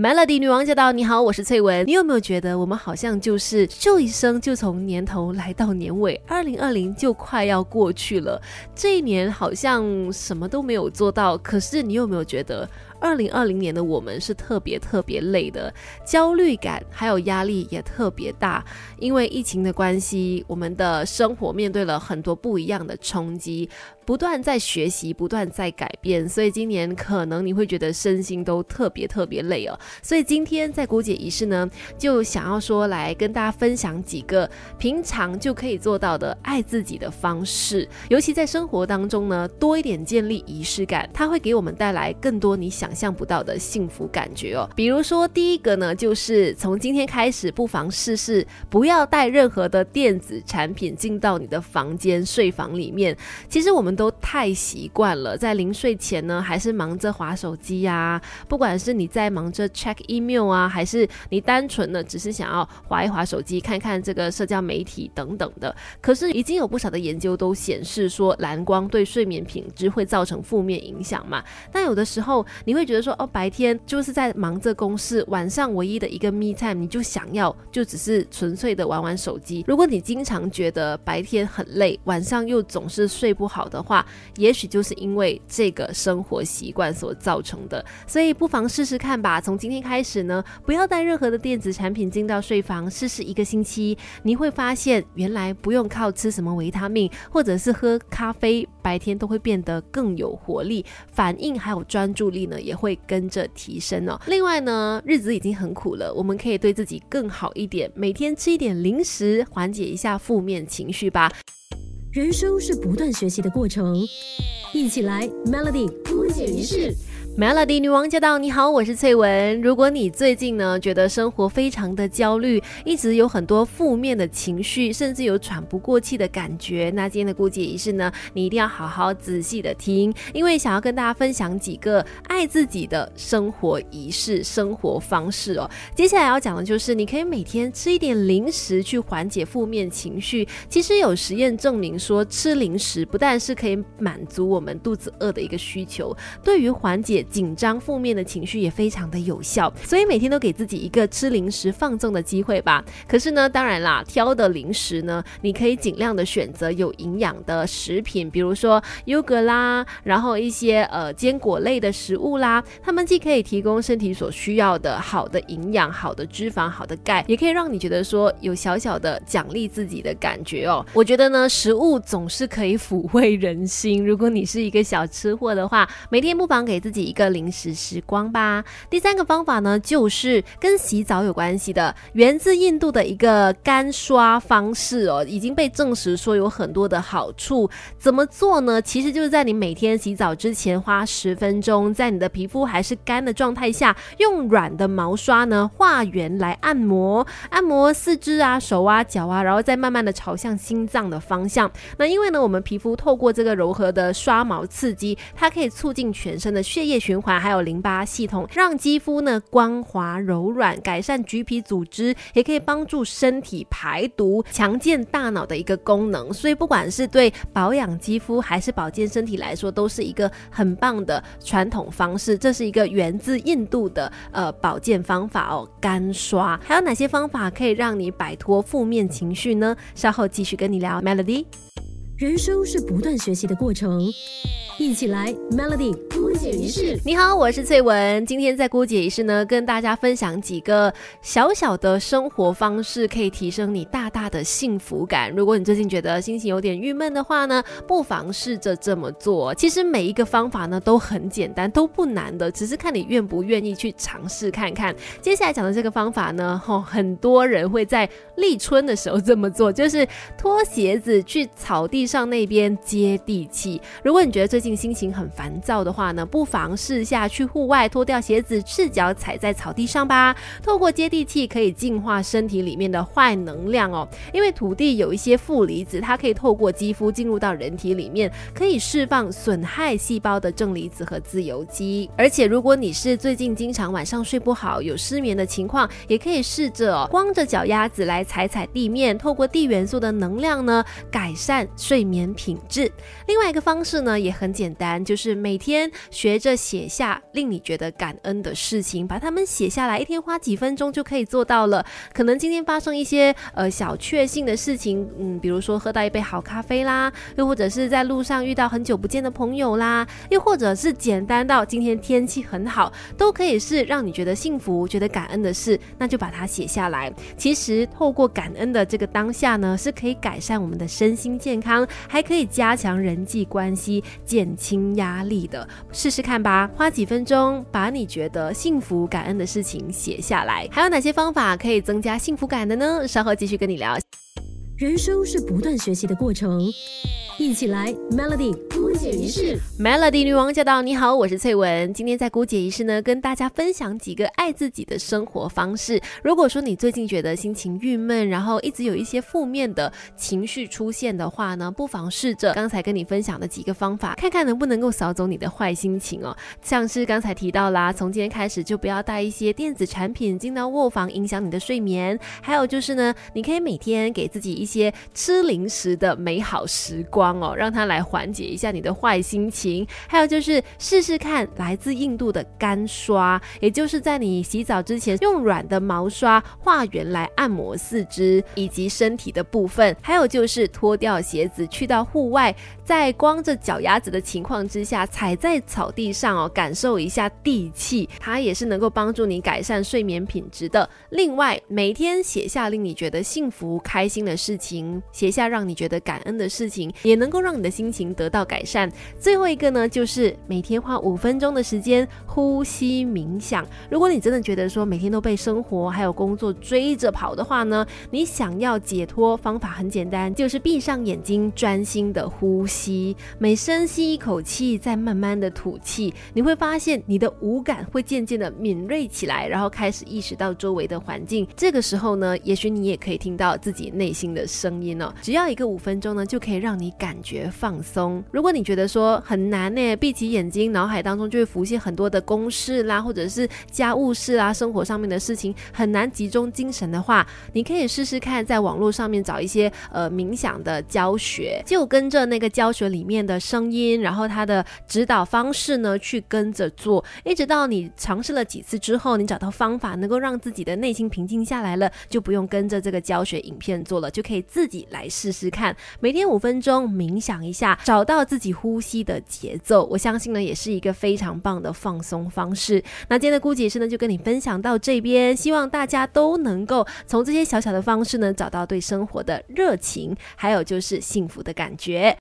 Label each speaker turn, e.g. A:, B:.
A: Melody 女王驾到！你好，我是翠文。你有没有觉得我们好像就是这一生就从年头来到年尾，二零二零就快要过去了？这一年好像什么都没有做到，可是你有没有觉得？二零二零年的我们是特别特别累的，焦虑感还有压力也特别大，因为疫情的关系，我们的生活面对了很多不一样的冲击，不断在学习，不断在改变，所以今年可能你会觉得身心都特别特别累哦。所以今天在姑姐仪式呢，就想要说来跟大家分享几个平常就可以做到的爱自己的方式，尤其在生活当中呢，多一点建立仪式感，它会给我们带来更多你想。想象不到的幸福感觉哦，比如说第一个呢，就是从今天开始，不妨试试不要带任何的电子产品进到你的房间睡房里面。其实我们都太习惯了，在临睡前呢，还是忙着划手机呀，不管是你在忙着 check email 啊，还是你单纯的只是想要划一划手机，看看这个社交媒体等等的。可是已经有不少的研究都显示说，蓝光对睡眠品质会造成负面影响嘛。但有的时候你会。会觉得说哦，白天就是在忙着公事，晚上唯一的一个 me time，你就想要就只是纯粹的玩玩手机。如果你经常觉得白天很累，晚上又总是睡不好的话，也许就是因为这个生活习惯所造成的。所以不妨试试看吧。从今天开始呢，不要带任何的电子产品进到睡房，试试一个星期，你会发现原来不用靠吃什么维他命或者是喝咖啡，白天都会变得更有活力，反应还有专注力呢。也会跟着提升哦。另外呢，日子已经很苦了，我们可以对自己更好一点，每天吃一点零食，缓解一下负面情绪吧。
B: 人生是不断学习的过程，一起来 Melody 不解一式。
A: Melody 女王驾到！你好，我是翠文。如果你最近呢觉得生活非常的焦虑，一直有很多负面的情绪，甚至有喘不过气的感觉，那今天的姑姐仪式呢，你一定要好好仔细的听，因为想要跟大家分享几个爱自己的生活仪式、生活方式哦。接下来要讲的就是，你可以每天吃一点零食去缓解负面情绪。其实有实验证明说，吃零食不但是可以满足我们肚子饿的一个需求，对于缓解紧张负面的情绪也非常的有效，所以每天都给自己一个吃零食放纵的机会吧。可是呢，当然啦，挑的零食呢，你可以尽量的选择有营养的食品，比如说优格啦，然后一些呃坚果类的食物啦，它们既可以提供身体所需要的好的营养、好的脂肪、好的钙，也可以让你觉得说有小小的奖励自己的感觉哦。我觉得呢，食物总是可以抚慰人心。如果你是一个小吃货的话，每天不妨给自己。一个零食时光吧。第三个方法呢，就是跟洗澡有关系的，源自印度的一个干刷方式哦，已经被证实说有很多的好处。怎么做呢？其实就是在你每天洗澡之前花十分钟，在你的皮肤还是干的状态下，用软的毛刷呢画圆来按摩，按摩四肢啊、手啊、脚啊，然后再慢慢的朝向心脏的方向。那因为呢，我们皮肤透过这个柔和的刷毛刺激，它可以促进全身的血液。循环还有淋巴系统，让肌肤呢光滑柔软，改善橘皮组织，也可以帮助身体排毒，强健大脑的一个功能。所以不管是对保养肌肤还是保健身体来说，都是一个很棒的传统方式。这是一个源自印度的呃保健方法哦，干刷。还有哪些方法可以让你摆脱负面情绪呢？稍后继续跟你聊。Melody，
B: 人生是不断学习的过程。一起来，Melody 姑姐仪式。
A: 你好，我是翠文。今天在姑姐仪式呢，跟大家分享几个小小的生活方式，可以提升你大大的幸福感。如果你最近觉得心情有点郁闷的话呢，不妨试着这么做。其实每一个方法呢都很简单，都不难的，只是看你愿不愿意去尝试看看。接下来讲的这个方法呢，吼，很多人会在立春的时候这么做，就是脱鞋子去草地上那边接地气。如果你觉得最近心情很烦躁的话呢，不妨试下去户外脱掉鞋子，赤脚踩在草地上吧。透过接地气，可以净化身体里面的坏能量哦。因为土地有一些负离子，它可以透过肌肤进入到人体里面，可以释放损害细胞的正离子和自由基。而且，如果你是最近经常晚上睡不好、有失眠的情况，也可以试着光着脚丫子来踩踩地面，透过地元素的能量呢，改善睡。睡眠品质。另外一个方式呢也很简单，就是每天学着写下令你觉得感恩的事情，把它们写下来，一天花几分钟就可以做到了。可能今天发生一些呃小确幸的事情，嗯，比如说喝到一杯好咖啡啦，又或者是在路上遇到很久不见的朋友啦，又或者是简单到今天天气很好，都可以是让你觉得幸福、觉得感恩的事，那就把它写下来。其实透过感恩的这个当下呢，是可以改善我们的身心健康，还可以加强人际关系、减轻压力的。试试看吧，花几分钟把你觉得幸福、感恩的事情写下来。还有哪些方法可以增加幸福感的呢？稍后继续跟你聊。
B: 人生是不断学习的过程，一起来 Melody 姑姐仪式。
A: Melody 女王驾到！你好，我是翠文。今天在姑姐仪式呢，跟大家分享几个爱自己的生活方式。如果说你最近觉得心情郁闷，然后一直有一些负面的情绪出现的话呢，不妨试着刚才跟你分享的几个方法，看看能不能够扫走你的坏心情哦。像是刚才提到啦，从今天开始就不要带一些电子产品进到卧房，影响你的睡眠。还有就是呢，你可以每天给自己一些吃零食的美好时光哦，让它来缓解一下你的坏心情。还有就是试试看来自印度的干刷，也就是在你洗澡之前用软的毛刷画圆来按摩四肢以及身体的部分。还有就是脱掉鞋子去到户外，在光着脚丫子的情况之下踩在草地上哦，感受一下地气，它也是能够帮助你改善睡眠品质的。另外，每天写下令你觉得幸福开心的事。情写下让你觉得感恩的事情，也能够让你的心情得到改善。最后一个呢，就是每天花五分钟的时间呼吸冥想。如果你真的觉得说每天都被生活还有工作追着跑的话呢，你想要解脱，方法很简单，就是闭上眼睛，专心的呼吸。每深吸一口气，再慢慢的吐气，你会发现你的五感会渐渐的敏锐起来，然后开始意识到周围的环境。这个时候呢，也许你也可以听到自己内心的。声音哦，只要一个五分钟呢，就可以让你感觉放松。如果你觉得说很难呢，闭起眼睛，脑海当中就会浮现很多的公式啦，或者是家务事啊，生活上面的事情很难集中精神的话，你可以试试看，在网络上面找一些呃冥想的教学，就跟着那个教学里面的声音，然后它的指导方式呢，去跟着做，一直到你尝试了几次之后，你找到方法能够让自己的内心平静下来了，就不用跟着这个教学影片做了，就可以。自己来试试看，每天五分钟冥想一下，找到自己呼吸的节奏，我相信呢也是一个非常棒的放松方式。那今天的姑姐师呢就跟你分享到这边，希望大家都能够从这些小小的方式呢找到对生活的热情，还有就是幸福的感觉。